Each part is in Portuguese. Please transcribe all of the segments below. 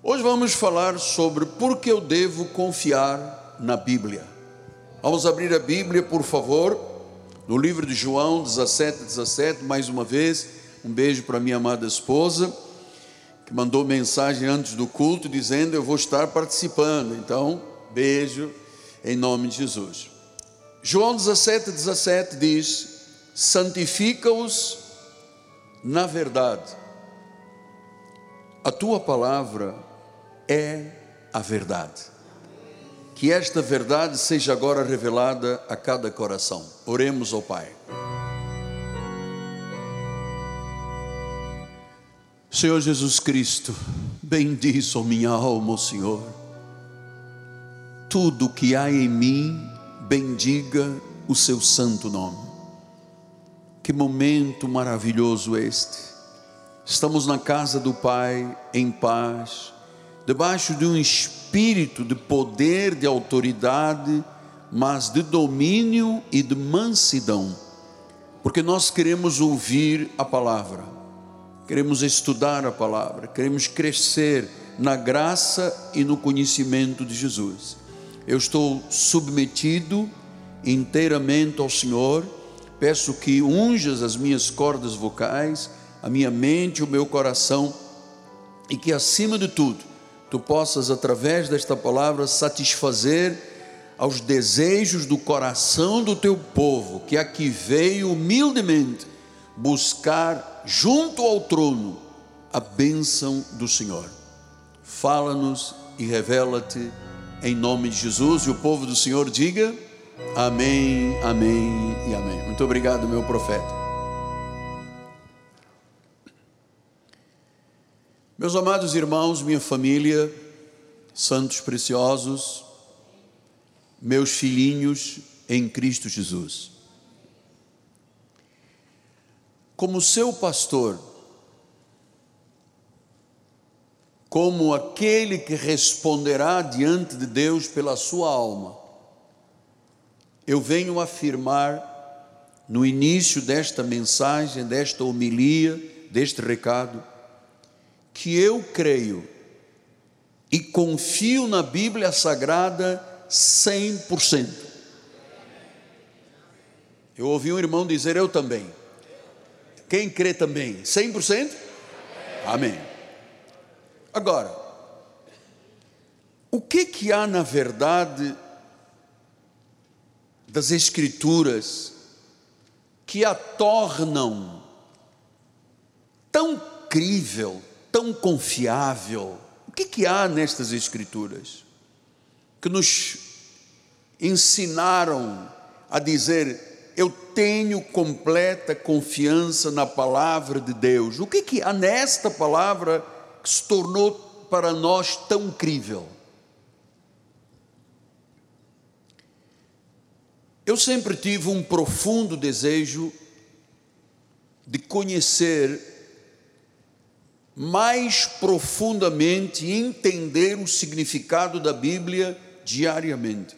Hoje vamos falar sobre por que eu devo confiar na Bíblia. Vamos abrir a Bíblia, por favor, no livro de João 17, 17, mais uma vez. Um beijo para minha amada esposa, que mandou mensagem antes do culto dizendo: Eu vou estar participando. Então, beijo em nome de Jesus. João 17, 17 diz: Santifica-os na verdade. A tua palavra é a verdade. Que esta verdade seja agora revelada a cada coração. Oremos ao Pai. Senhor Jesus Cristo, bendizo minha alma, Senhor. Tudo que há em mim, bendiga o seu santo nome. Que momento maravilhoso este. Estamos na casa do Pai em paz debaixo de um espírito de poder, de autoridade, mas de domínio e de mansidão, porque nós queremos ouvir a palavra, queremos estudar a palavra, queremos crescer na graça e no conhecimento de Jesus. Eu estou submetido inteiramente ao Senhor, peço que unjas as minhas cordas vocais, a minha mente, o meu coração, e que acima de tudo, tu possas, através desta palavra, satisfazer aos desejos do coração do teu povo, que aqui veio humildemente buscar junto ao trono a bênção do Senhor. Fala-nos e revela-te em nome de Jesus, e o povo do Senhor diga: Amém, Amém e Amém. Muito obrigado, meu profeta. Meus amados irmãos, minha família, santos preciosos, meus filhinhos em Cristo Jesus. Como seu pastor, como aquele que responderá diante de Deus pela sua alma, eu venho afirmar no início desta mensagem, desta homilia, deste recado, que eu creio e confio na Bíblia Sagrada 100%. Eu ouvi um irmão dizer eu também. Quem crê também? 100%? Amém. Agora, o que que há na verdade das escrituras que a tornam tão crível, tão confiável? O que, que há nestas Escrituras que nos ensinaram a dizer: Eu tenho completa confiança na palavra de Deus? O que, que há nesta palavra que se tornou para nós tão crível? Eu sempre tive um profundo desejo de conhecer mais profundamente entender o significado da Bíblia diariamente.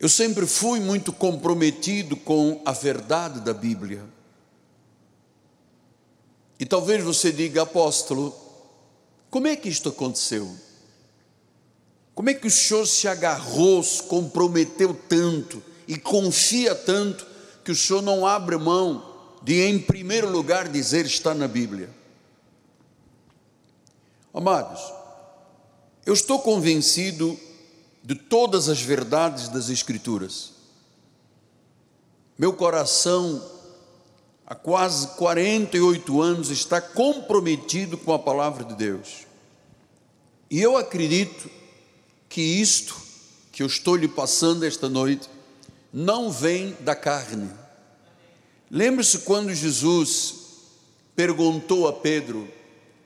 Eu sempre fui muito comprometido com a verdade da Bíblia. E talvez você diga, apóstolo, como é que isto aconteceu? Como é que o senhor se agarrou, se comprometeu tanto e confia tanto que o senhor não abre mão de, em primeiro lugar, dizer está na Bíblia. Amados, eu estou convencido de todas as verdades das Escrituras. Meu coração, há quase 48 anos, está comprometido com a palavra de Deus. E eu acredito que isto que eu estou lhe passando esta noite não vem da carne Lembre-se quando Jesus perguntou a Pedro: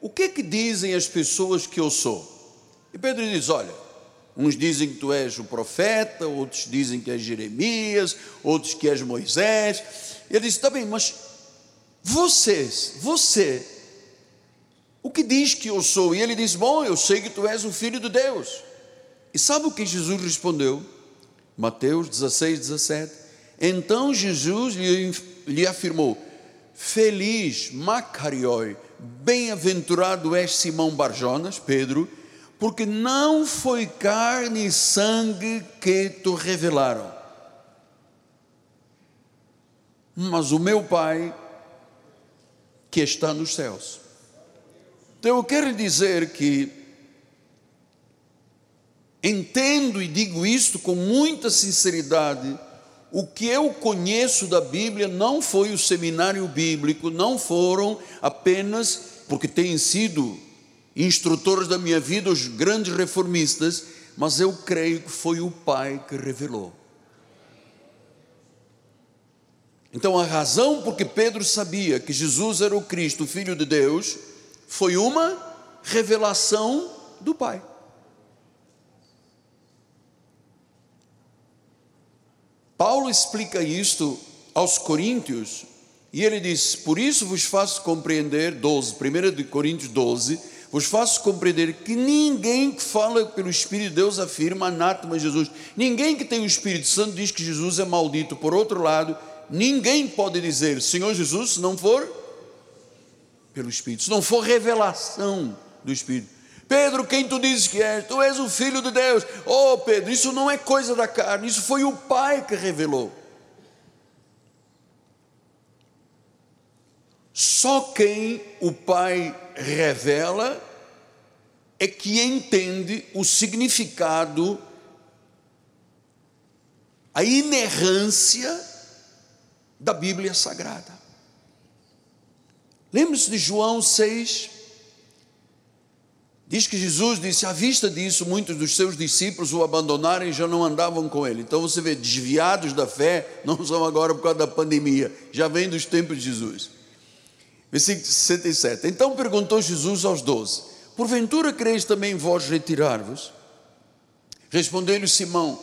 O que que dizem as pessoas que eu sou? E Pedro diz: Olha, uns dizem que tu és o profeta, outros dizem que és Jeremias, outros que és Moisés. Ele disse: Tá bem, mas vocês, você, o que diz que eu sou? E ele diz: Bom, eu sei que tu és o filho de Deus. E sabe o que Jesus respondeu? Mateus 16, 17. Então Jesus lhe lhe afirmou: Feliz, Macarioi, bem-aventurado és Simão Barjonas, Pedro, porque não foi carne e sangue que te revelaram, mas o meu Pai que está nos céus. Então eu quero dizer que entendo e digo isto com muita sinceridade. O que eu conheço da Bíblia não foi o seminário bíblico, não foram apenas, porque têm sido instrutores da minha vida os grandes reformistas, mas eu creio que foi o Pai que revelou. Então, a razão porque Pedro sabia que Jesus era o Cristo, o Filho de Deus, foi uma revelação do Pai. Paulo explica isto aos Coríntios e ele diz: Por isso vos faço compreender, 12, 1 de Coríntios 12, vos faço compreender que ninguém que fala pelo Espírito de Deus afirma anátema Jesus. Ninguém que tem o Espírito Santo diz que Jesus é maldito. Por outro lado, ninguém pode dizer Senhor Jesus se não for pelo Espírito, se não for revelação do Espírito. Pedro, quem tu dizes que és? Tu és o Filho de Deus. Oh, Pedro, isso não é coisa da carne, isso foi o Pai que revelou. Só quem o Pai revela é que entende o significado, a inerrância da Bíblia Sagrada. Lembre-se de João 6. Diz que Jesus disse: à vista disso, muitos dos seus discípulos o abandonaram e já não andavam com ele. Então você vê, desviados da fé, não são agora por causa da pandemia, já vem dos tempos de Jesus. Versículo 67. Então perguntou Jesus aos doze: Porventura creis também vós retirar-vos? Respondeu-lhe Simão,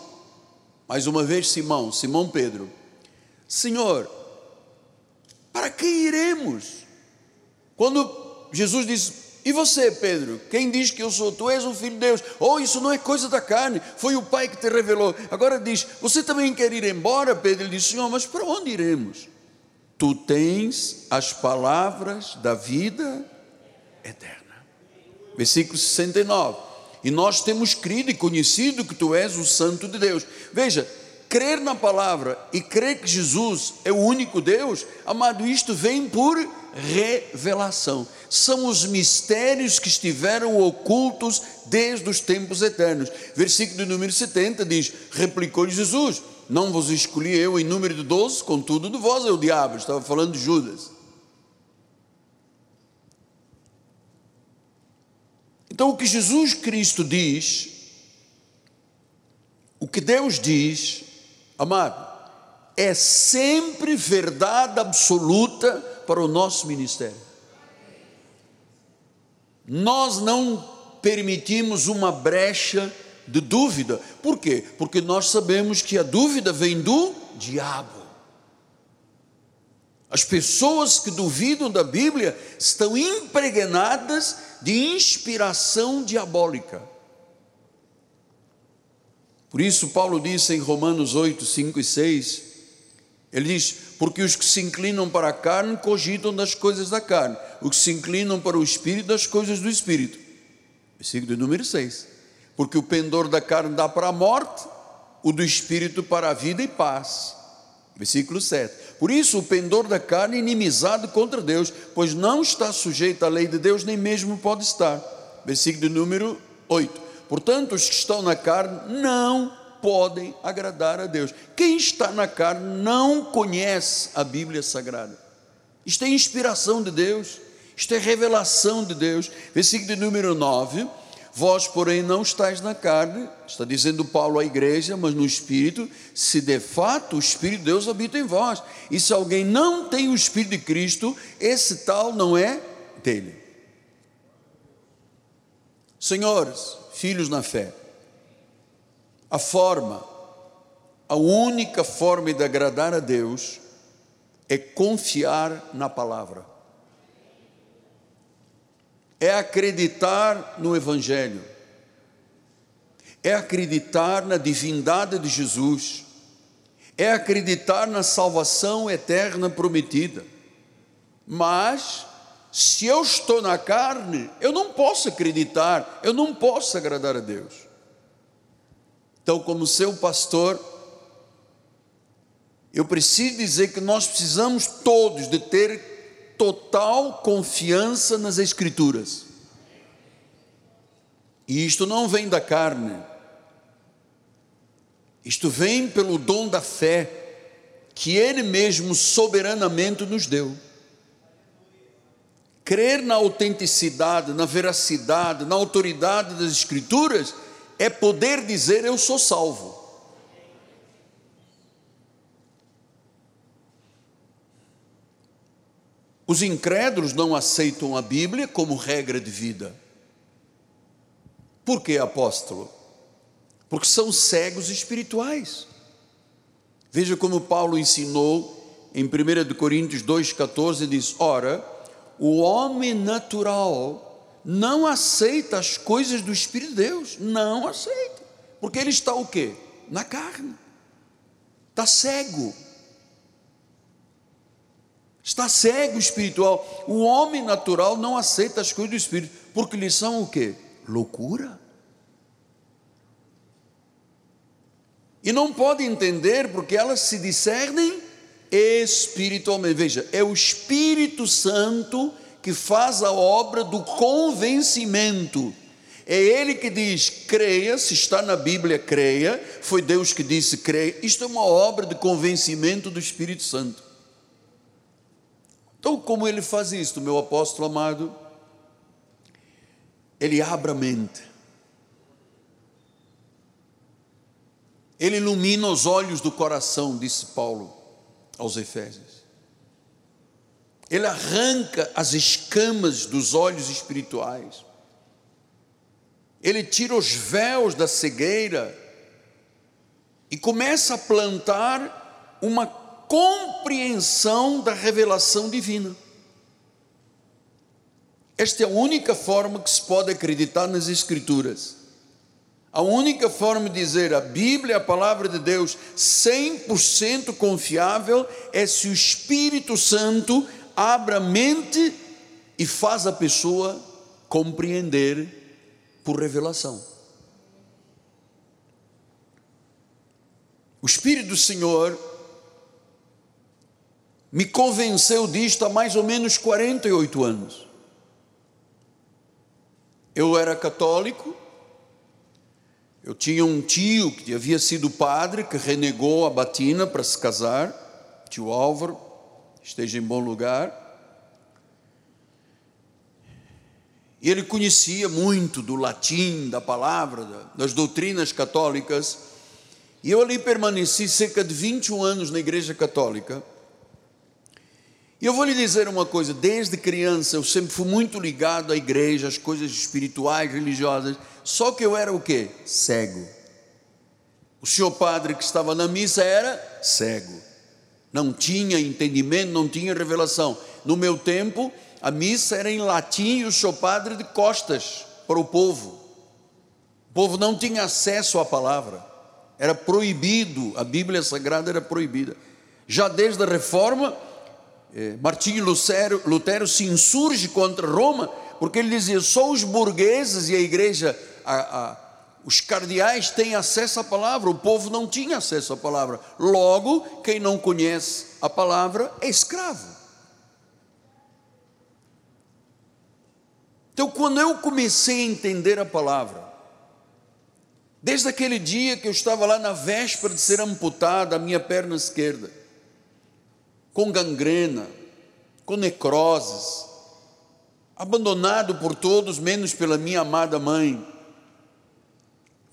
mais uma vez Simão, Simão Pedro Senhor, para que iremos? Quando Jesus disse, e você, Pedro? Quem diz que eu sou? Tu és o filho de Deus. Oh, isso não é coisa da carne, foi o Pai que te revelou. Agora diz, você também quer ir embora, Pedro? Ele disse, Senhor, mas para onde iremos? Tu tens as palavras da vida eterna. Versículo 69. E nós temos crido e conhecido que tu és o Santo de Deus. Veja, crer na palavra e crer que Jesus é o único Deus, amado, isto vem por revelação. São os mistérios que estiveram ocultos desde os tempos eternos. Versículo número 70 diz: Replicou-lhe Jesus: Não vos escolhi eu em número de doze, contudo de vós é o diabo. Estava falando de Judas. Então, o que Jesus Cristo diz, o que Deus diz, Amado, é sempre verdade absoluta para o nosso ministério. Nós não permitimos uma brecha de dúvida. Por quê? Porque nós sabemos que a dúvida vem do diabo. As pessoas que duvidam da Bíblia estão impregnadas de inspiração diabólica. Por isso, Paulo disse em Romanos 8, 5 e 6, ele diz: Porque os que se inclinam para a carne cogitam das coisas da carne, os que se inclinam para o espírito, das coisas do espírito. Versículo número 6. Porque o pendor da carne dá para a morte, o do espírito para a vida e paz. Versículo 7. Por isso, o pendor da carne é inimizado contra Deus, pois não está sujeito à lei de Deus, nem mesmo pode estar. Versículo número 8. Portanto, os que estão na carne não podem agradar a Deus. Quem está na carne não conhece a Bíblia Sagrada. Isto é inspiração de Deus, isto é revelação de Deus. Versículo número 9. Vós, porém, não estáis na carne, está dizendo Paulo à igreja, mas no Espírito, se de fato o Espírito de Deus habita em vós. E se alguém não tem o Espírito de Cristo, esse tal não é dele. Senhores, filhos na fé. A forma, a única forma de agradar a Deus é confiar na palavra, é acreditar no Evangelho, é acreditar na divindade de Jesus, é acreditar na salvação eterna prometida. Mas, se eu estou na carne, eu não posso acreditar, eu não posso agradar a Deus. Então, como seu pastor, eu preciso dizer que nós precisamos todos de ter total confiança nas Escrituras. E isto não vem da carne, isto vem pelo dom da fé que Ele mesmo soberanamente nos deu. Crer na autenticidade, na veracidade, na autoridade das Escrituras é poder dizer: Eu sou salvo. Os incrédulos não aceitam a Bíblia como regra de vida. Por que, apóstolo? Porque são cegos espirituais. Veja como Paulo ensinou em 1 Coríntios 2,14: diz: Ora, o homem natural não aceita as coisas do Espírito de Deus, não aceita, porque ele está o quê? Na carne, está cego, está cego espiritual. O homem natural não aceita as coisas do Espírito, porque lhe são o quê? loucura. E não pode entender porque elas se discernem espiritualmente. Veja, é o Espírito Santo que faz a obra do convencimento. É Ele que diz: creia, se está na Bíblia, creia. Foi Deus que disse: creia. Isto é uma obra de convencimento do Espírito Santo. Então, como ele faz isto, meu apóstolo amado? Ele abre a mente. Ele ilumina os olhos do coração, disse Paulo aos Efésios. Ele arranca as escamas dos olhos espirituais. Ele tira os véus da cegueira e começa a plantar uma compreensão da revelação divina. Esta é a única forma que se pode acreditar nas Escrituras. A única forma de dizer a Bíblia, a palavra de Deus, 100% confiável, é se o Espírito Santo abre a mente e faz a pessoa compreender por revelação. O Espírito do Senhor me convenceu disto há mais ou menos 48 anos. Eu era católico, eu tinha um tio que havia sido padre, que renegou a batina para se casar, tio Álvaro, esteja em bom lugar. E ele conhecia muito do latim, da palavra, das doutrinas católicas. E eu ali permaneci cerca de 21 anos na Igreja Católica. E eu vou lhe dizer uma coisa: desde criança eu sempre fui muito ligado à igreja, às coisas espirituais, religiosas, só que eu era o quê? Cego. O senhor padre que estava na missa era cego, não tinha entendimento, não tinha revelação. No meu tempo, a missa era em latim e o senhor padre de costas para o povo. O povo não tinha acesso à palavra, era proibido, a Bíblia Sagrada era proibida. Já desde a reforma, é, Martinho Lutero, Lutero se insurge contra Roma, porque ele dizia: só os burgueses e a igreja, a, a, os cardeais têm acesso à palavra, o povo não tinha acesso à palavra. Logo, quem não conhece a palavra é escravo. Então, quando eu comecei a entender a palavra, desde aquele dia que eu estava lá na véspera de ser amputada a minha perna esquerda, com gangrena, com necroses, abandonado por todos, menos pela minha amada mãe.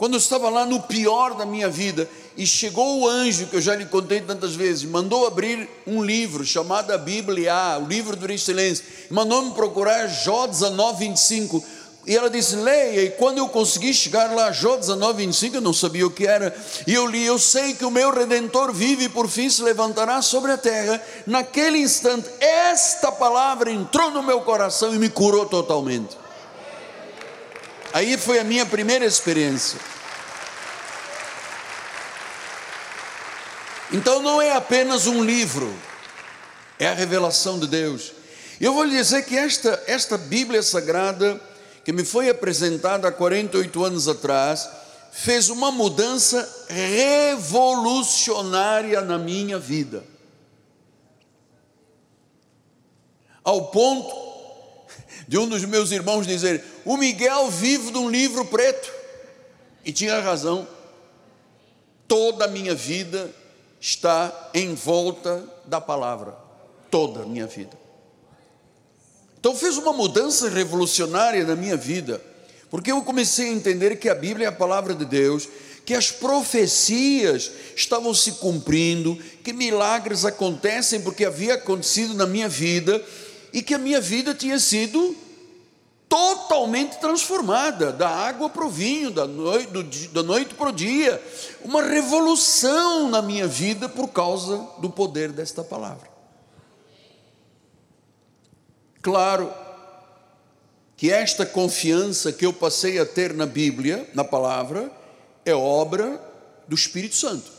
Quando eu estava lá no pior da minha vida, e chegou o anjo, que eu já lhe contei tantas vezes, mandou abrir um livro chamado a Bíblia, o livro do excelência, mandou-me procurar Jó 19, 25 e ela disse: leia. E quando eu consegui chegar lá, Jó 19, 25, eu não sabia o que era. E eu li: Eu sei que o meu redentor vive e por fim se levantará sobre a terra. Naquele instante, esta palavra entrou no meu coração e me curou totalmente. Aí foi a minha primeira experiência. Então não é apenas um livro, é a revelação de Deus. Eu vou lhe dizer que esta, esta Bíblia Sagrada, que me foi apresentada há 48 anos atrás, fez uma mudança revolucionária na minha vida. Ao ponto de um dos meus irmãos dizer: O Miguel vive de um livro preto. E tinha razão. Toda a minha vida está em volta da palavra. Toda a minha vida. Então fez uma mudança revolucionária na minha vida, porque eu comecei a entender que a Bíblia é a palavra de Deus, que as profecias estavam se cumprindo, que milagres acontecem porque havia acontecido na minha vida e que a minha vida tinha sido totalmente transformada, da água para o vinho, da noite, do, da noite para o dia, uma revolução na minha vida por causa do poder desta palavra. Claro que esta confiança que eu passei a ter na Bíblia, na palavra, é obra do Espírito Santo.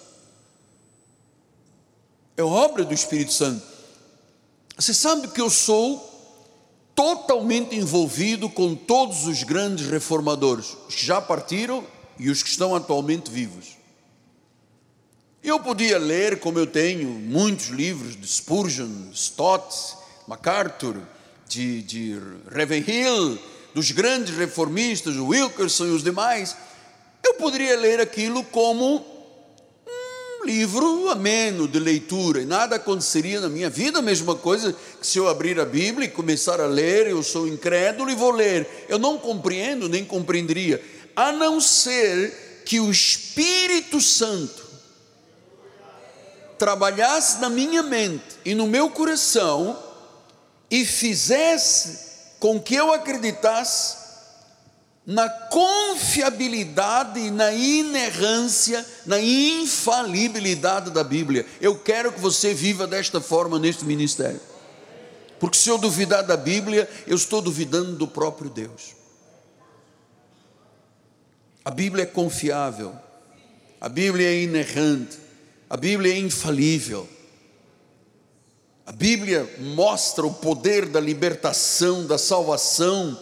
É obra do Espírito Santo. Você sabe que eu sou totalmente envolvido com todos os grandes reformadores, os que já partiram e os que estão atualmente vivos. Eu podia ler, como eu tenho, muitos livros de Spurgeon, Stott, MacArthur, de, de Ravenhill, dos grandes reformistas, Wilkerson e os demais, eu poderia ler aquilo como um livro ameno de leitura, e nada aconteceria na minha vida, a mesma coisa que se eu abrir a Bíblia e começar a ler, eu sou incrédulo e vou ler, eu não compreendo nem compreenderia, a não ser que o Espírito Santo trabalhasse na minha mente e no meu coração, e fizesse com que eu acreditasse na confiabilidade na inerrância, na infalibilidade da Bíblia. Eu quero que você viva desta forma neste ministério. Porque se eu duvidar da Bíblia, eu estou duvidando do próprio Deus. A Bíblia é confiável, a Bíblia é inerrante, a Bíblia é infalível. A Bíblia mostra o poder da libertação, da salvação,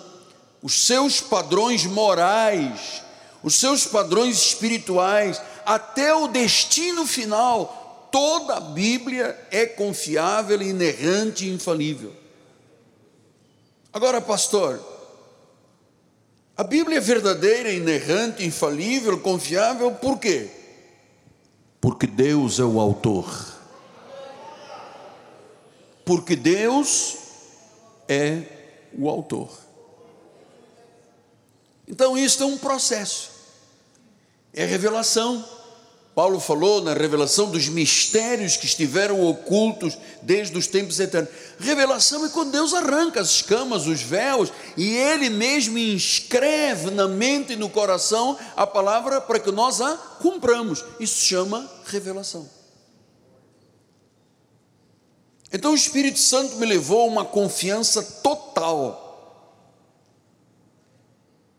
os seus padrões morais, os seus padrões espirituais, até o destino final. Toda a Bíblia é confiável, inerrante e infalível. Agora, pastor, a Bíblia é verdadeira, inerrante, infalível, confiável, por quê? Porque Deus é o autor porque Deus é o autor. Então, isto é um processo, é revelação. Paulo falou na revelação dos mistérios que estiveram ocultos desde os tempos eternos. Revelação é quando Deus arranca as escamas, os véus, e Ele mesmo inscreve na mente e no coração a palavra para que nós a cumpramos. Isso se chama revelação. Então o Espírito Santo me levou a uma confiança total.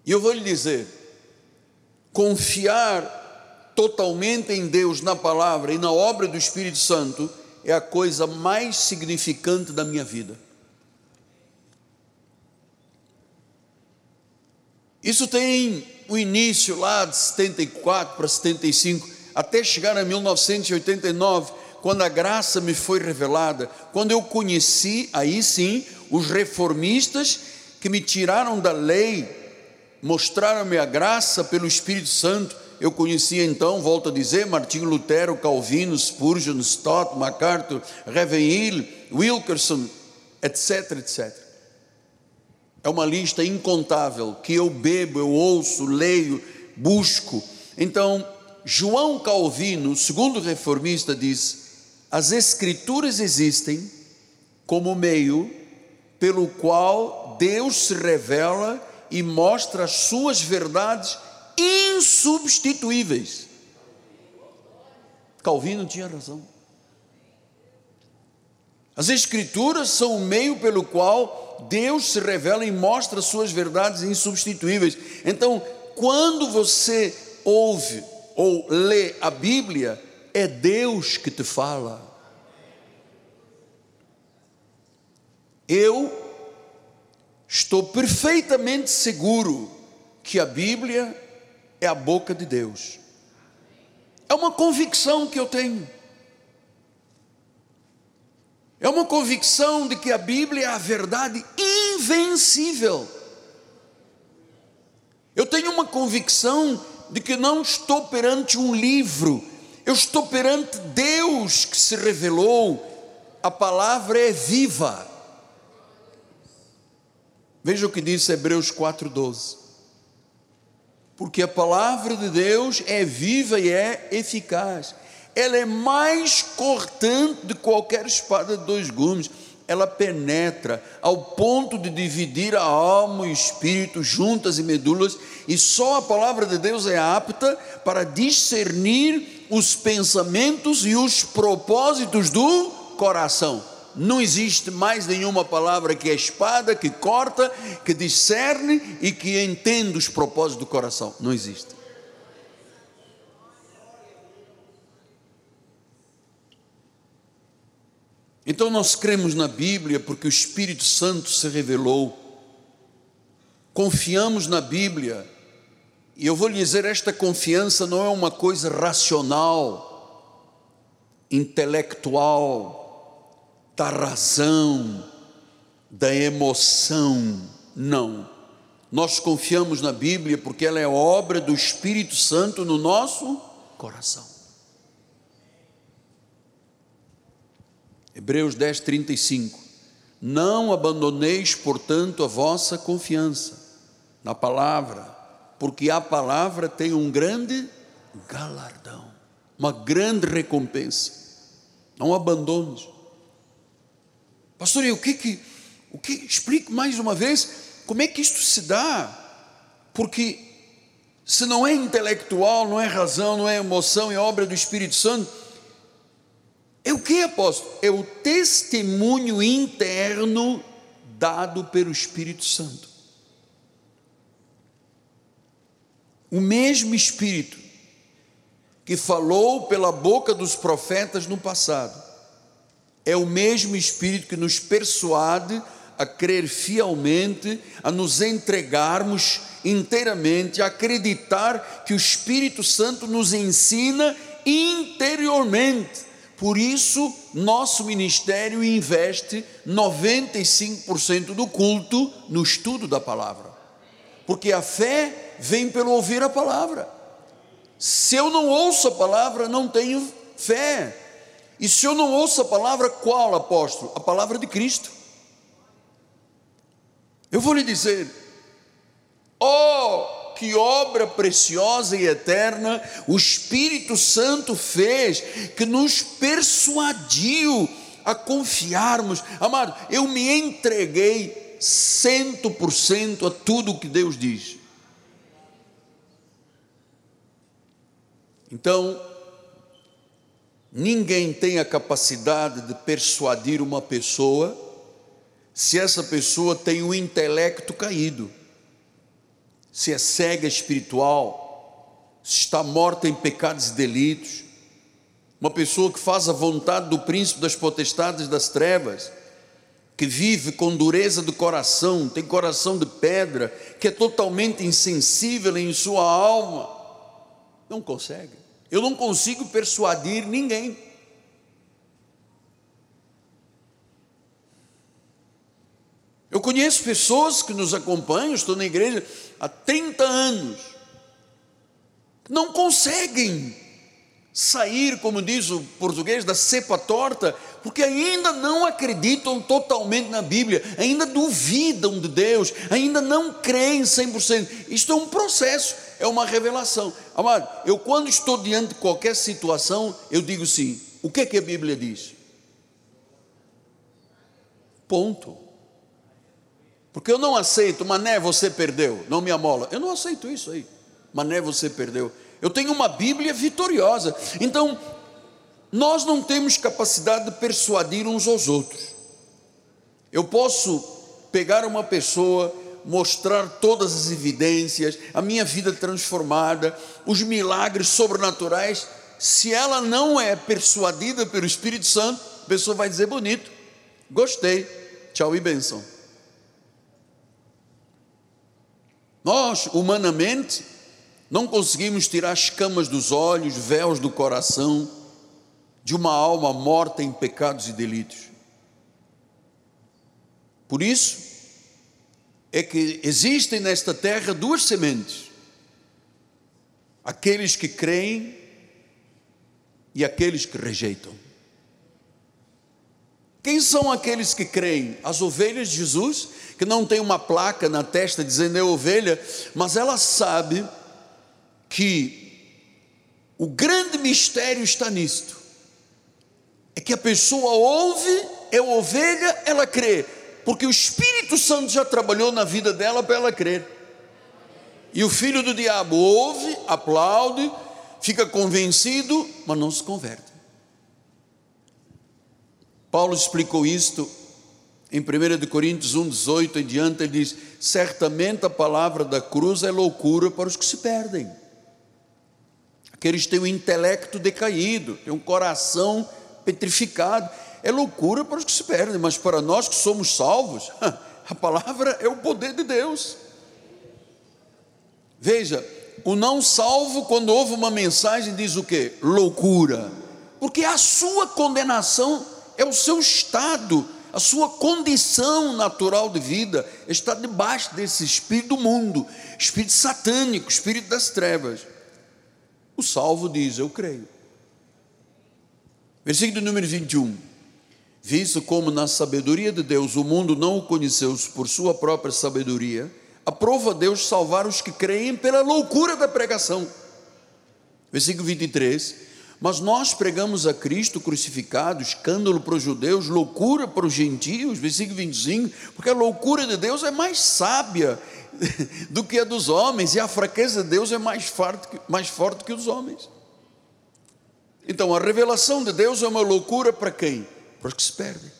E eu vou lhe dizer: confiar totalmente em Deus, na palavra e na obra do Espírito Santo é a coisa mais significante da minha vida. Isso tem o início lá de 74 para 75, até chegar a 1989 quando a graça me foi revelada, quando eu conheci, aí sim, os reformistas que me tiraram da lei, mostraram-me a graça pelo Espírito Santo. Eu conhecia então, volto a dizer, Martinho Lutero, Calvino, Spurgeon, Stott, MacArthur, Ravenhill, Wilkerson, etc, etc. É uma lista incontável que eu bebo, eu ouço, leio, busco. Então, João Calvino, segundo reformista, diz: as Escrituras existem como meio pelo qual Deus se revela e mostra as suas verdades insubstituíveis. Calvino tinha razão. As Escrituras são o meio pelo qual Deus se revela e mostra as suas verdades insubstituíveis. Então, quando você ouve ou lê a Bíblia, é Deus que te fala. Eu estou perfeitamente seguro que a Bíblia é a boca de Deus. É uma convicção que eu tenho. É uma convicção de que a Bíblia é a verdade invencível. Eu tenho uma convicção de que não estou perante um livro, eu estou perante Deus que se revelou, a palavra é viva. Veja o que diz Hebreus 4,12. Porque a palavra de Deus é viva e é eficaz. Ela é mais cortante de qualquer espada de dois gumes. Ela penetra ao ponto de dividir a alma e o espírito, juntas e medulas, e só a palavra de Deus é apta para discernir os pensamentos e os propósitos do coração. Não existe mais nenhuma palavra que é espada, que corta, que discerne e que entende os propósitos do coração. Não existe. Então nós cremos na Bíblia porque o Espírito Santo se revelou. Confiamos na Bíblia. E eu vou lhe dizer, esta confiança não é uma coisa racional, intelectual, da razão, da emoção. Não. Nós confiamos na Bíblia porque ela é obra do Espírito Santo no nosso coração. Hebreus 10, 35. Não abandoneis, portanto, a vossa confiança na palavra, porque a palavra tem um grande galardão, uma grande recompensa. Não abandones. Pastor, e o que que, o que, explique mais uma vez, como é que isto se dá? Porque se não é intelectual, não é razão, não é emoção, é obra do Espírito Santo, é o que, apóstolo? É o testemunho interno dado pelo Espírito Santo. O mesmo Espírito que falou pela boca dos profetas no passado, é o mesmo Espírito que nos persuade a crer fielmente, a nos entregarmos inteiramente, a acreditar que o Espírito Santo nos ensina interiormente. Por isso, nosso ministério investe 95% do culto no estudo da palavra. Porque a fé vem pelo ouvir a palavra. Se eu não ouço a palavra, não tenho fé. E se eu não ouço a palavra, qual apóstolo? A palavra de Cristo. Eu vou lhe dizer, oh, que obra preciosa e eterna o Espírito Santo fez, que nos persuadiu a confiarmos. Amado, eu me entreguei cento por cento a tudo o que Deus diz. Então, Ninguém tem a capacidade de persuadir uma pessoa se essa pessoa tem o intelecto caído, se é cega espiritual, se está morta em pecados e delitos. Uma pessoa que faz a vontade do príncipe das potestades das trevas, que vive com dureza do coração, tem coração de pedra, que é totalmente insensível em sua alma, não consegue. Eu não consigo persuadir ninguém. Eu conheço pessoas que nos acompanham, estou na igreja há 30 anos, não conseguem sair, como diz o português, da cepa torta, porque ainda não acreditam totalmente na Bíblia, ainda duvidam de Deus, ainda não creem 100%. Isto é um processo, é uma revelação. Amado, eu quando estou diante de qualquer situação, eu digo sim, o que é que a Bíblia diz? Ponto. Porque eu não aceito, mané, você perdeu, não me amola. Eu não aceito isso aí. Mané, você perdeu. Eu tenho uma Bíblia vitoriosa. Então, nós não temos capacidade de persuadir uns aos outros. Eu posso pegar uma pessoa, mostrar todas as evidências, a minha vida transformada, os milagres sobrenaturais. Se ela não é persuadida pelo Espírito Santo, a pessoa vai dizer bonito, gostei, tchau e bênção. Nós, humanamente, não conseguimos tirar as camas dos olhos, véus do coração de uma alma morta em pecados e delitos. Por isso, é que existem nesta terra duas sementes: aqueles que creem e aqueles que rejeitam. Quem são aqueles que creem? As ovelhas de Jesus, que não tem uma placa na testa dizendo é ovelha, mas ela sabe que o grande mistério está nisto: é que a pessoa ouve, é ovelha, ela crê, porque o Espírito Santo já trabalhou na vida dela para ela crer. E o filho do diabo ouve, aplaude, fica convencido, mas não se converte. Paulo explicou isto em 1 Coríntios 1,18 em diante, ele diz: certamente a palavra da cruz é loucura para os que se perdem. Aqueles que têm o intelecto decaído, têm um coração petrificado é loucura para os que se perdem, mas para nós que somos salvos, a palavra é o poder de Deus. Veja, o não salvo, quando ouve uma mensagem, diz o que? Loucura, porque a sua condenação é o seu estado, a sua condição natural de vida está debaixo desse espírito do mundo, espírito satânico, espírito das trevas. O salvo diz: Eu creio. Versículo número 21 visto como na sabedoria de Deus o mundo não o conheceu por sua própria sabedoria, aprova Deus salvar os que creem pela loucura da pregação. Versículo 23. Mas nós pregamos a Cristo crucificado, escândalo para os judeus, loucura para os gentios, versículo 25, porque a loucura de Deus é mais sábia do que a dos homens, e a fraqueza de Deus é mais forte, mais forte que os homens. Então, a revelação de Deus é uma loucura para quem? Para os que se perdem.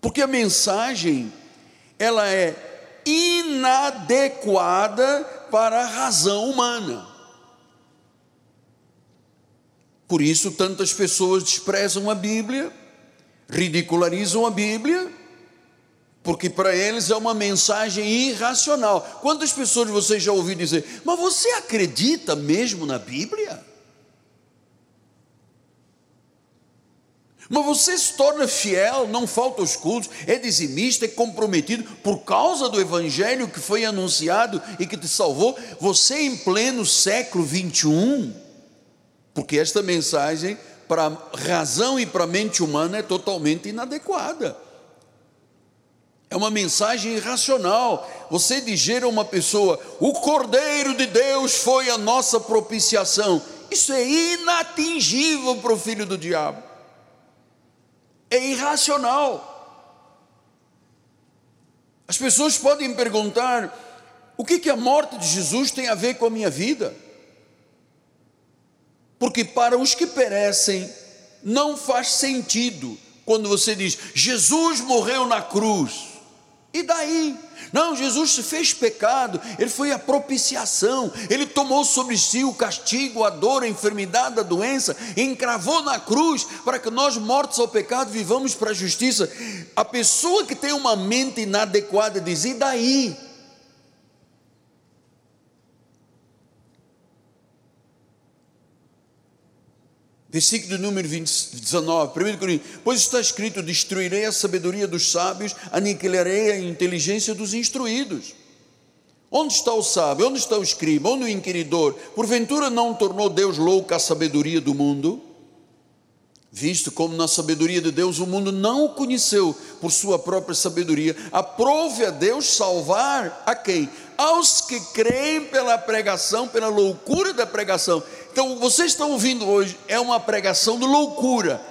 Porque a mensagem, ela é inadequada para a razão humana. Por isso, tantas pessoas desprezam a Bíblia, ridicularizam a Bíblia, porque para eles é uma mensagem irracional. Quantas pessoas você já ouviu dizer, mas você acredita mesmo na Bíblia? Mas você se torna fiel, não falta os cultos, é dizimista, é comprometido por causa do evangelho que foi anunciado e que te salvou. Você em pleno século 21, porque esta mensagem para a razão e para a mente humana é totalmente inadequada. É uma mensagem irracional. Você dizer a uma pessoa: "O Cordeiro de Deus foi a nossa propiciação". Isso é inatingível para o filho do diabo é irracional. As pessoas podem perguntar: o que, que a morte de Jesus tem a ver com a minha vida? Porque para os que perecem, não faz sentido quando você diz: Jesus morreu na cruz. E daí? Não, Jesus se fez pecado, ele foi a propiciação, ele tomou sobre si o castigo, a dor, a enfermidade, a doença, encravou na cruz para que nós, mortos ao pecado, vivamos para a justiça. A pessoa que tem uma mente inadequada diz: e daí? Versículo número 20, 19, 1 Coríntios. Pois está escrito: Destruirei a sabedoria dos sábios, aniquilarei a inteligência dos instruídos. Onde está o sábio? Onde está o escriba? Onde o inquiridor? Porventura não tornou Deus louca a sabedoria do mundo? Visto como na sabedoria de Deus o mundo não o conheceu por sua própria sabedoria, aprove a Deus salvar a quem? Aos que creem pela pregação, pela loucura da pregação. Então, vocês estão ouvindo hoje, é uma pregação de loucura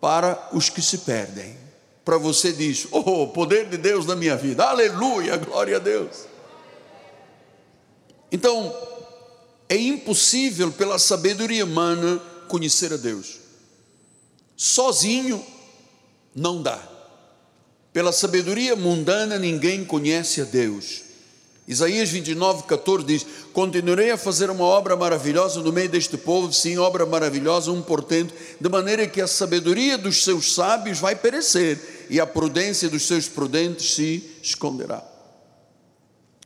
para os que se perdem. Para você diz, oh, poder de Deus na minha vida, aleluia, glória a Deus. Então, é impossível pela sabedoria humana conhecer a Deus. Sozinho não dá. Pela sabedoria mundana ninguém conhece a Deus. Isaías 29, 14 diz: Continuarei a fazer uma obra maravilhosa no meio deste povo, sim, obra maravilhosa, um portento, de maneira que a sabedoria dos seus sábios vai perecer e a prudência dos seus prudentes se esconderá.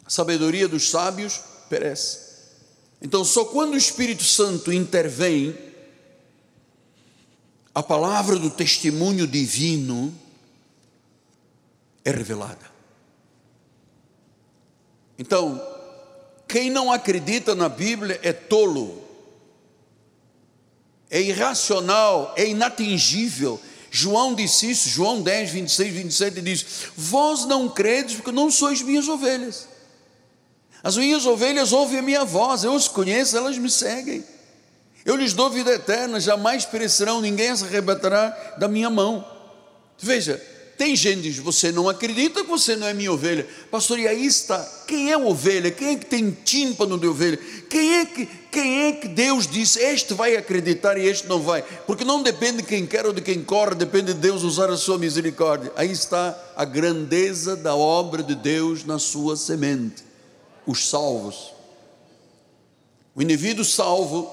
A sabedoria dos sábios perece. Então, só quando o Espírito Santo intervém, a palavra do testemunho divino é revelada. Então, quem não acredita na Bíblia é tolo, é irracional, é inatingível. João disse isso, João 10, 26, 27 diz: Vós não credes porque não sois minhas ovelhas. As minhas ovelhas ouvem a minha voz, eu os conheço, elas me seguem. Eu lhes dou vida eterna, jamais perecerão, ninguém as arrebatará da minha mão. Veja, tem gente que Você não acredita que você não é minha ovelha. Pastor, e aí está: quem é ovelha? Quem é que tem tímpano de ovelha? Quem é que, quem é que Deus disse: Este vai acreditar e este não vai? Porque não depende de quem quer ou de quem corre, depende de Deus usar a sua misericórdia. Aí está a grandeza da obra de Deus na sua semente. Os salvos. O indivíduo salvo,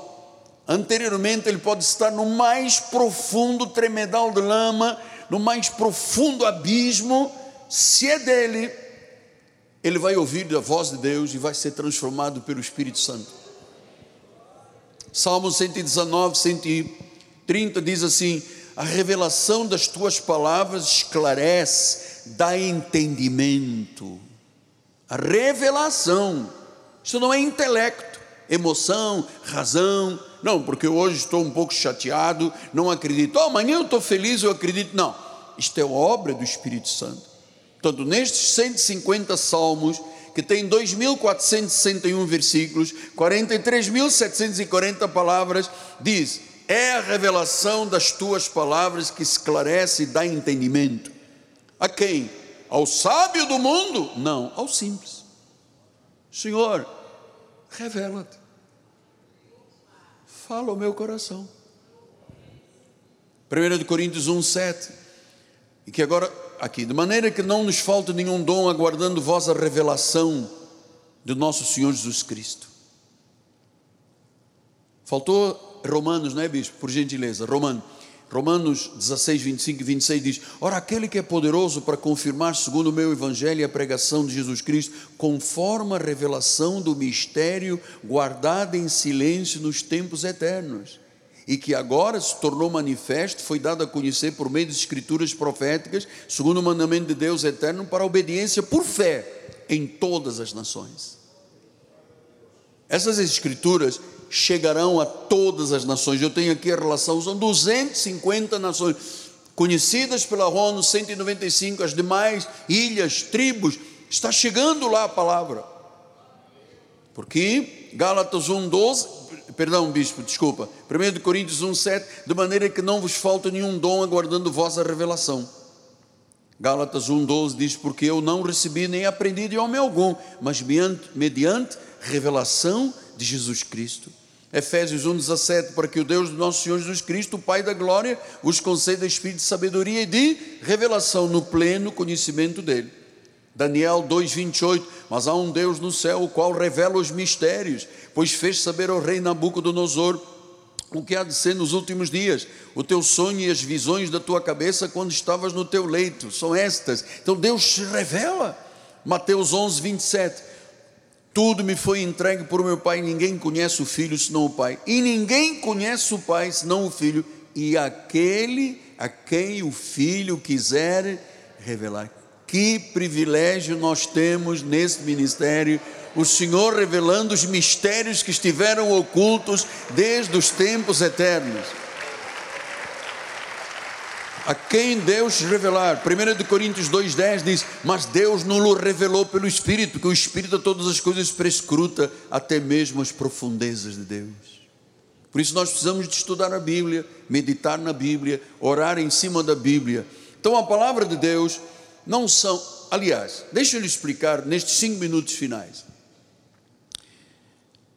anteriormente, ele pode estar no mais profundo tremedal de lama no mais profundo abismo, se é dele, ele vai ouvir a voz de Deus e vai ser transformado pelo Espírito Santo. Salmo 119, 130 diz assim: A revelação das tuas palavras esclarece, dá entendimento. A revelação, isso não é intelecto, emoção, razão, não, porque hoje estou um pouco chateado, não acredito. Oh, amanhã eu estou feliz, eu acredito. Não, isto é obra do Espírito Santo. Portanto, nestes 150 salmos, que tem 2.461 versículos, 43.740 palavras, diz: É a revelação das tuas palavras que esclarece e dá entendimento. A quem? Ao sábio do mundo? Não, ao simples. Senhor, revela-te fala o meu coração. 1 Coríntios 1, 7. E que agora, aqui, de maneira que não nos falte nenhum dom, aguardando vós a revelação do nosso Senhor Jesus Cristo. Faltou Romanos, não é, bispo? Por gentileza, Romano. Romanos 16, 25 e 26 diz: Ora, aquele que é poderoso para confirmar, segundo o meu evangelho e a pregação de Jesus Cristo, conforme a revelação do mistério guardado em silêncio nos tempos eternos, e que agora se tornou manifesto, foi dado a conhecer por meio de escrituras proféticas, segundo o mandamento de Deus eterno, para a obediência por fé em todas as nações. Essas escrituras chegarão a todas as nações. Eu tenho aqui a relação, são 250 nações conhecidas pela ONU, 195, as demais ilhas, tribos, está chegando lá a palavra. Porque Gálatas 1:12, perdão, bispo, desculpa. 1 Coríntios 1:7, de maneira que não vos falta nenhum dom aguardando vossa revelação. Gálatas 1:12 diz: Porque eu não recebi nem aprendi de homem algum, mas mediante, mediante revelação de Jesus Cristo. Efésios 1,17, para que o Deus do nosso Senhor Jesus Cristo, o Pai da glória, vos conceda espírito de sabedoria e de revelação no pleno conhecimento dele. Daniel 2,28, mas há um Deus no céu, o qual revela os mistérios, pois fez saber ao rei Nabucodonosor o que há de ser nos últimos dias, o teu sonho e as visões da tua cabeça quando estavas no teu leito, são estas. Então Deus revela. Mateus 11, 27. Tudo me foi entregue por meu Pai, ninguém conhece o Filho senão o Pai, e ninguém conhece o Pai senão o Filho, e aquele a quem o Filho quiser revelar. Que privilégio nós temos nesse ministério, o Senhor revelando os mistérios que estiveram ocultos desde os tempos eternos a quem Deus revelar. 1 Coríntios 2,10 diz: Mas Deus não o revelou pelo Espírito, que o Espírito a todas as coisas prescruta, até mesmo as profundezas de Deus. Por isso nós precisamos de estudar a Bíblia, meditar na Bíblia, orar em cima da Bíblia. Então a palavra de Deus não são, aliás, deixa eu lhe explicar nestes cinco minutos finais.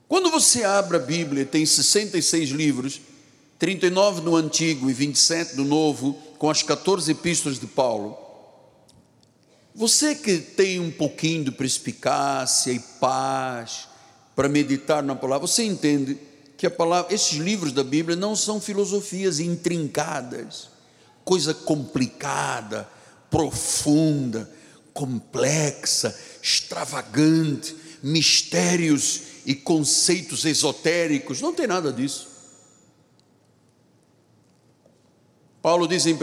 Quando você abre a Bíblia, tem 66 livros, 39 no Antigo e 27 no Novo, com as 14 epístolas de Paulo, você que tem um pouquinho de perspicácia e paz para meditar na palavra, você entende que a palavra, esses livros da Bíblia não são filosofias intrincadas, coisa complicada, profunda, complexa, extravagante, mistérios e conceitos esotéricos, não tem nada disso. Paulo diz em 1,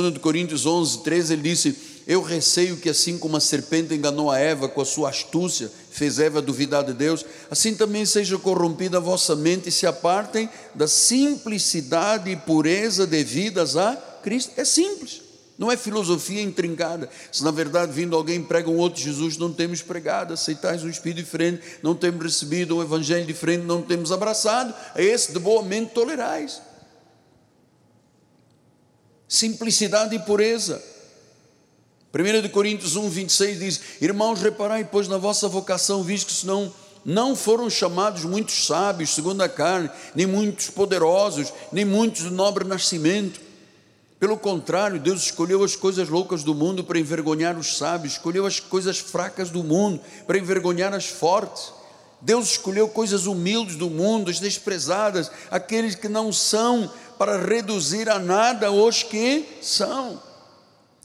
2 Coríntios 11, 13, ele disse: Eu receio que assim como a serpente enganou a Eva com a sua astúcia, fez Eva duvidar de Deus, assim também seja corrompida a vossa mente e se apartem da simplicidade e pureza devidas a Cristo. É simples. Não é filosofia intrincada. Se na verdade vindo alguém prega um outro Jesus, não temos pregado, aceitais um Espírito diferente, não temos recebido um Evangelho diferente, não temos abraçado, é esse de boa mente tolerais. Simplicidade e pureza. 1 Coríntios 1, 26 diz: Irmãos, reparai, pois, na vossa vocação, visto que senão não foram chamados muitos sábios, segundo a carne, nem muitos poderosos, nem muitos de nobre nascimento pelo contrário, Deus escolheu as coisas loucas do mundo para envergonhar os sábios, escolheu as coisas fracas do mundo para envergonhar as fortes. Deus escolheu coisas humildes do mundo, as desprezadas, aqueles que não são, para reduzir a nada os que são,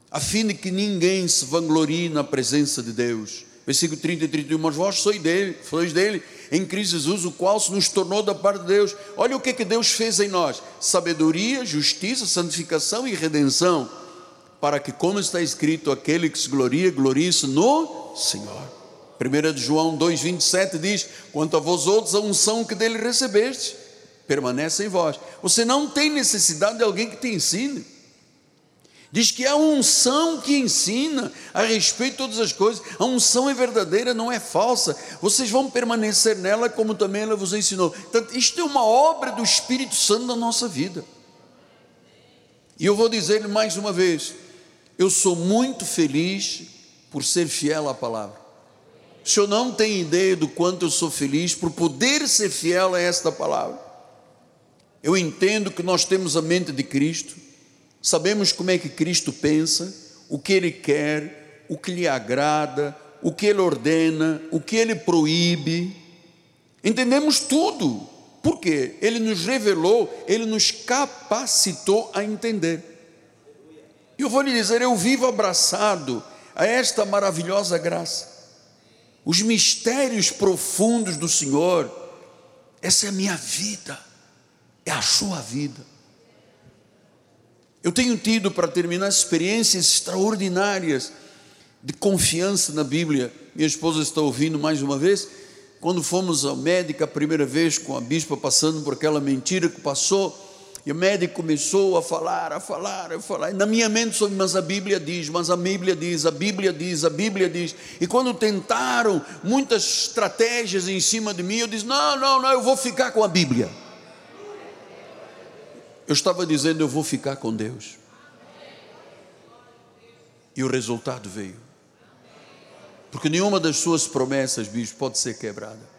a fim de que ninguém se vanglorie na presença de Deus. Versículo 30 e 31, mas vós sois dele, sois dele, em Cristo Jesus, o qual se nos tornou da parte de Deus. Olha o que, que Deus fez em nós: sabedoria, justiça, santificação e redenção, para que, como está escrito, aquele que se gloria, glorie-se no Senhor. 1 João 2,27 diz: Quanto a vós outros, a unção que dele recebeste, permanece em vós. Você não tem necessidade de alguém que te ensine. Diz que a unção que ensina a respeito de todas as coisas, a unção é verdadeira, não é falsa. Vocês vão permanecer nela como também ela vos ensinou. Portanto, isto é uma obra do Espírito Santo na nossa vida. E eu vou dizer mais uma vez: eu sou muito feliz por ser fiel à palavra. O senhor não tem ideia do quanto eu sou feliz por poder ser fiel a esta palavra. Eu entendo que nós temos a mente de Cristo sabemos como é que Cristo pensa, o que Ele quer, o que lhe agrada, o que Ele ordena, o que Ele proíbe. Entendemos tudo, porque Ele nos revelou, Ele nos capacitou a entender. Eu vou lhe dizer, eu vivo abraçado a esta maravilhosa graça. Os mistérios profundos do Senhor, essa é a minha vida, é a sua vida. Eu tenho tido, para terminar, experiências extraordinárias de confiança na Bíblia. Minha esposa está ouvindo mais uma vez. Quando fomos ao médico a primeira vez, com a bispa passando por aquela mentira que passou, e o médico começou a falar, a falar, a falar. E na minha mente, mas a Bíblia diz, mas a Bíblia diz, a Bíblia diz, a Bíblia diz. E quando tentaram muitas estratégias em cima de mim, eu disse: não, não, não, eu vou ficar com a Bíblia. Eu estava dizendo, eu vou ficar com Deus. E o resultado veio. Porque nenhuma das suas promessas, bicho, pode ser quebrada.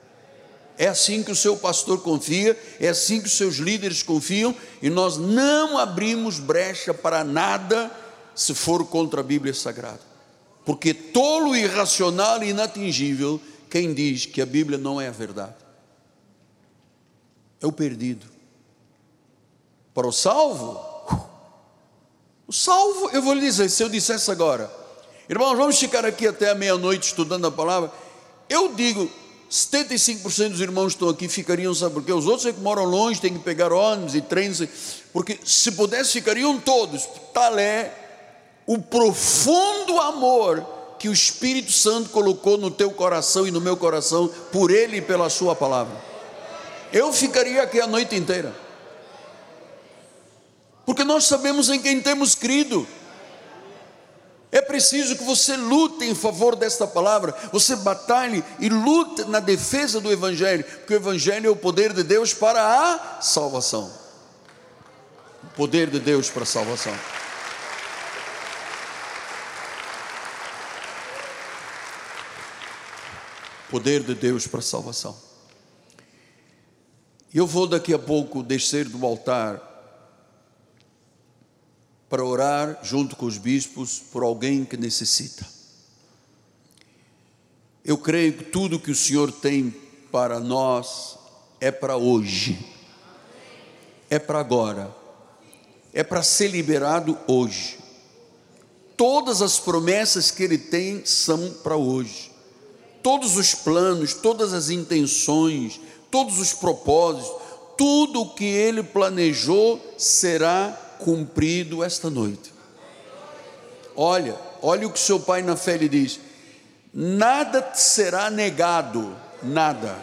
É assim que o seu pastor confia, é assim que os seus líderes confiam, e nós não abrimos brecha para nada se for contra a Bíblia Sagrada. Porque tolo, irracional e inatingível, quem diz que a Bíblia não é a verdade? É o perdido para o salvo, o salvo, eu vou lhe dizer, se eu dissesse agora, irmãos, vamos ficar aqui até a meia-noite estudando a palavra, eu digo, 75% dos irmãos que estão aqui ficariam, sabe porque Os outros é que moram longe, têm que pegar ônibus e trens, porque se pudesse ficariam todos, tal é o profundo amor que o Espírito Santo colocou no teu coração e no meu coração, por Ele e pela Sua palavra. Eu ficaria aqui a noite inteira porque nós sabemos em quem temos crido. É preciso que você lute em favor desta palavra, você batalhe e lute na defesa do Evangelho, porque o Evangelho é o poder de Deus para a salvação. O poder de Deus para a salvação. Poder de Deus para a salvação. Eu vou daqui a pouco descer do altar para orar junto com os bispos por alguém que necessita. Eu creio que tudo que o Senhor tem para nós é para hoje, é para agora, é para ser liberado hoje. Todas as promessas que Ele tem são para hoje. todos os planos, todas as intenções, todos os propósitos, tudo o que ele planejou será cumprido esta noite. Olha, olha o que seu pai na fé lhe diz: nada será negado, nada.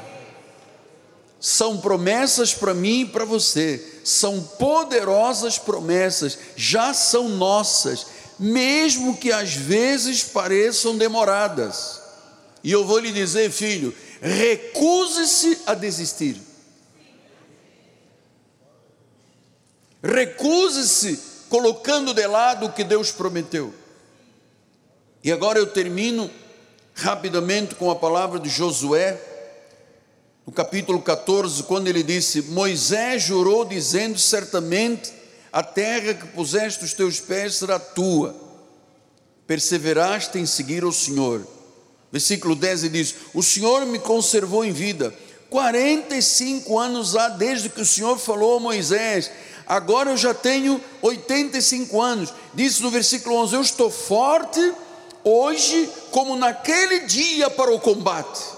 São promessas para mim e para você, são poderosas promessas, já são nossas, mesmo que às vezes pareçam demoradas. E eu vou lhe dizer, filho, recuse-se a desistir. Recuse-se colocando de lado o que Deus prometeu. E agora eu termino rapidamente com a palavra de Josué, no capítulo 14, quando ele disse: Moisés jurou, dizendo: Certamente a terra que puseste os teus pés será tua, perseveraste em seguir o Senhor. Versículo 10 ele diz: O Senhor me conservou em vida. 45 anos há desde que o Senhor falou a Moisés, agora eu já tenho 85 anos. Diz no versículo 11: Eu estou forte hoje como naquele dia para o combate.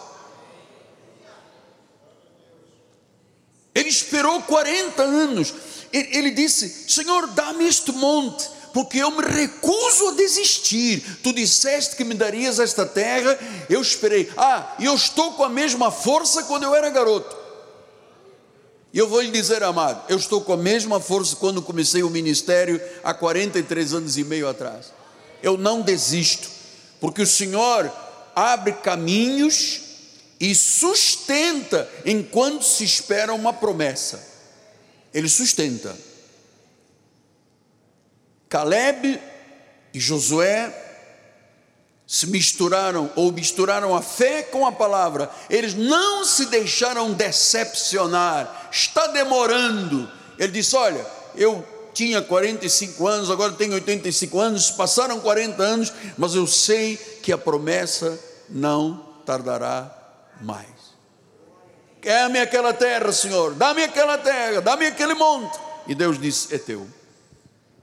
Ele esperou 40 anos. Ele disse: Senhor, dá-me este monte, porque eu me recuso a desistir. Tu disseste que me darias esta terra, eu esperei. Ah, eu estou com a mesma força quando eu era garoto. E eu vou lhe dizer, amado, eu estou com a mesma força quando comecei o ministério há 43 anos e meio atrás. Eu não desisto porque o Senhor abre caminhos e sustenta enquanto se espera uma promessa. Ele sustenta. Caleb e Josué se misturaram ou misturaram a fé com a palavra. Eles não se deixaram decepcionar. Está demorando. Ele disse: "Olha, eu tinha 45 anos, agora tenho 85 anos, passaram 40 anos, mas eu sei que a promessa não tardará mais. Quer-me aquela terra, Senhor, dá-me aquela terra, dá-me aquele monte. E Deus disse: É teu.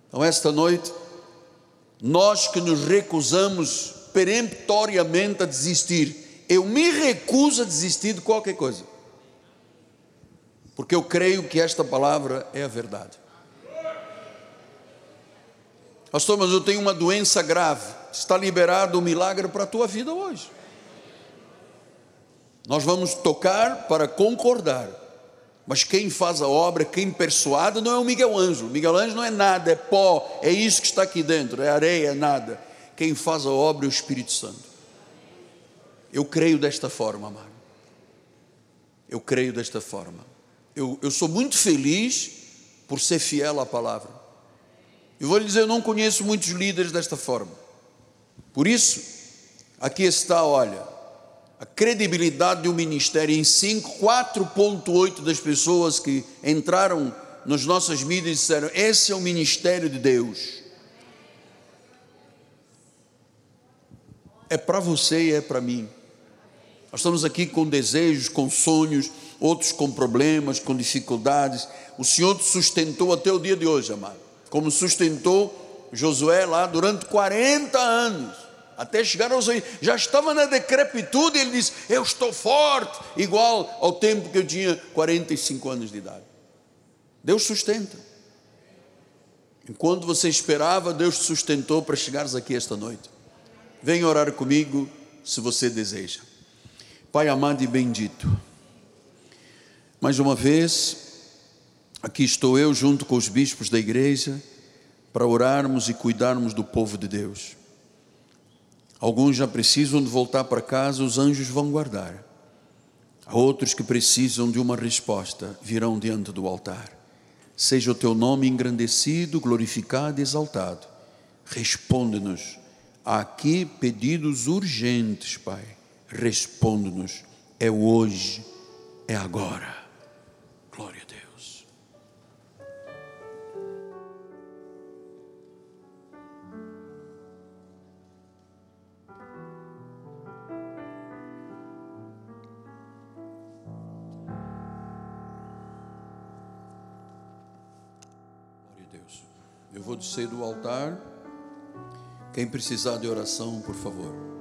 Então, esta noite, nós que nos recusamos peremptoriamente a desistir, eu me recuso a desistir de qualquer coisa, porque eu creio que esta palavra é a verdade. Pastor, mas eu tenho uma doença grave. Está liberado o milagre para a tua vida hoje. Nós vamos tocar para concordar. Mas quem faz a obra, quem persuade, não é o Miguel Ângelo. Miguel Ângelo não é nada, é pó, é isso que está aqui dentro, é areia, é nada. Quem faz a obra é o Espírito Santo. Eu creio desta forma, amado. Eu creio desta forma. Eu, eu sou muito feliz por ser fiel à palavra. Eu vou lhe dizer, eu não conheço muitos líderes desta forma. Por isso, aqui está, olha, a credibilidade de um ministério em 5, 4,8 das pessoas que entraram nas nossas mídias disseram: esse é o ministério de Deus. É para você e é para mim. Nós estamos aqui com desejos, com sonhos, outros com problemas, com dificuldades. O Senhor te sustentou até o dia de hoje, amado como sustentou Josué lá durante 40 anos, até chegar aos já estava na decrepitude, ele disse: Eu estou forte, igual ao tempo que eu tinha 45 anos de idade. Deus sustenta. Enquanto você esperava, Deus te sustentou para chegares aqui esta noite. Venha orar comigo se você deseja. Pai amado e bendito, mais uma vez, Aqui estou eu junto com os bispos da igreja para orarmos e cuidarmos do povo de Deus. Alguns já precisam de voltar para casa, os anjos vão guardar. Há outros que precisam de uma resposta, virão diante do altar. Seja o teu nome engrandecido, glorificado e exaltado. Responde-nos. Aqui pedidos urgentes, Pai. Responde-nos. É hoje, é agora. Glória a Deus. Eu vou descer do altar. Quem precisar de oração, por favor.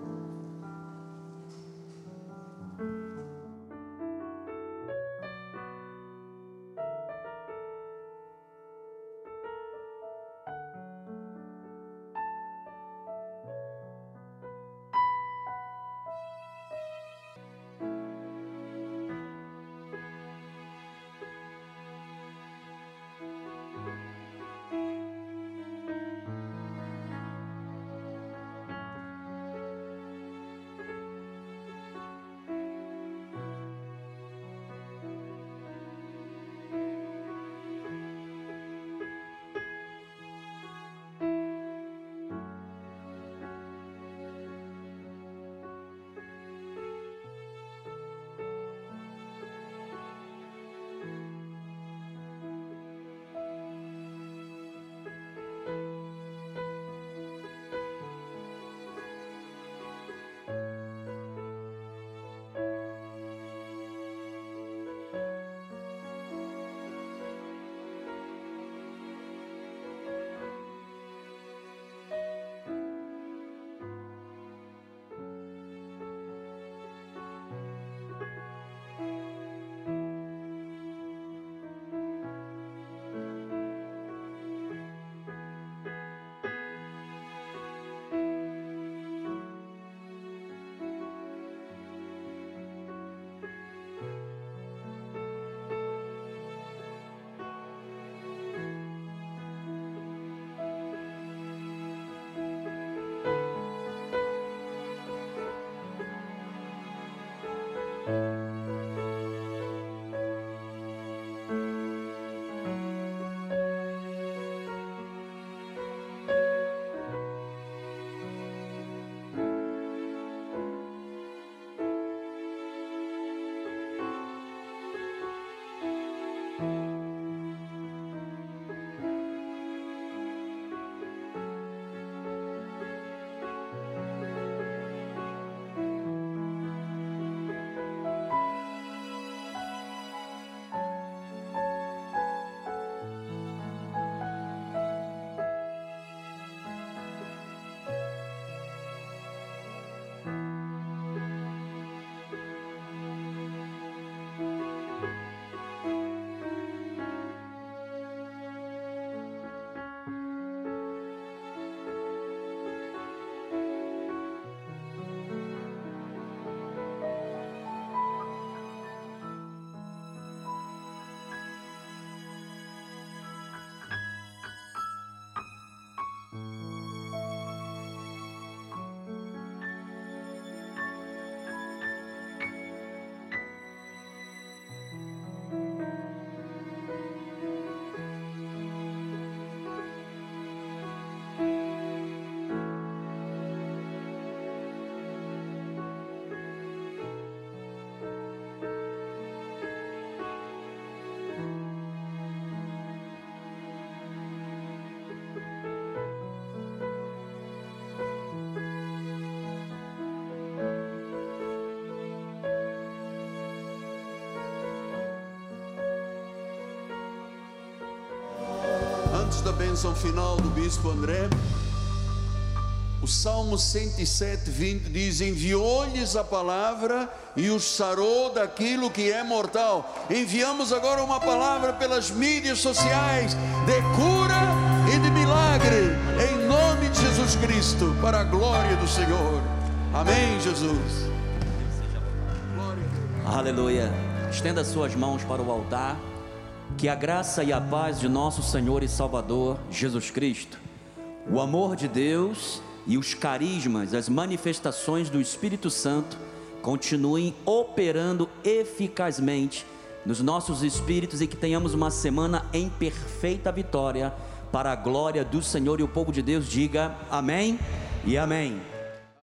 Antes da bênção final do bispo André, o Salmo 107, 20 diz: Enviou-lhes a palavra e os sarou daquilo que é mortal. Enviamos agora uma palavra pelas mídias sociais de cura e de milagre, em nome de Jesus Cristo, para a glória do Senhor. Amém, Jesus. Aleluia. Estenda suas mãos para o altar. Que a graça e a paz de nosso Senhor e Salvador Jesus Cristo, o amor de Deus e os carismas, as manifestações do Espírito Santo continuem operando eficazmente nos nossos espíritos e que tenhamos uma semana em perfeita vitória para a glória do Senhor e o povo de Deus diga amém e amém.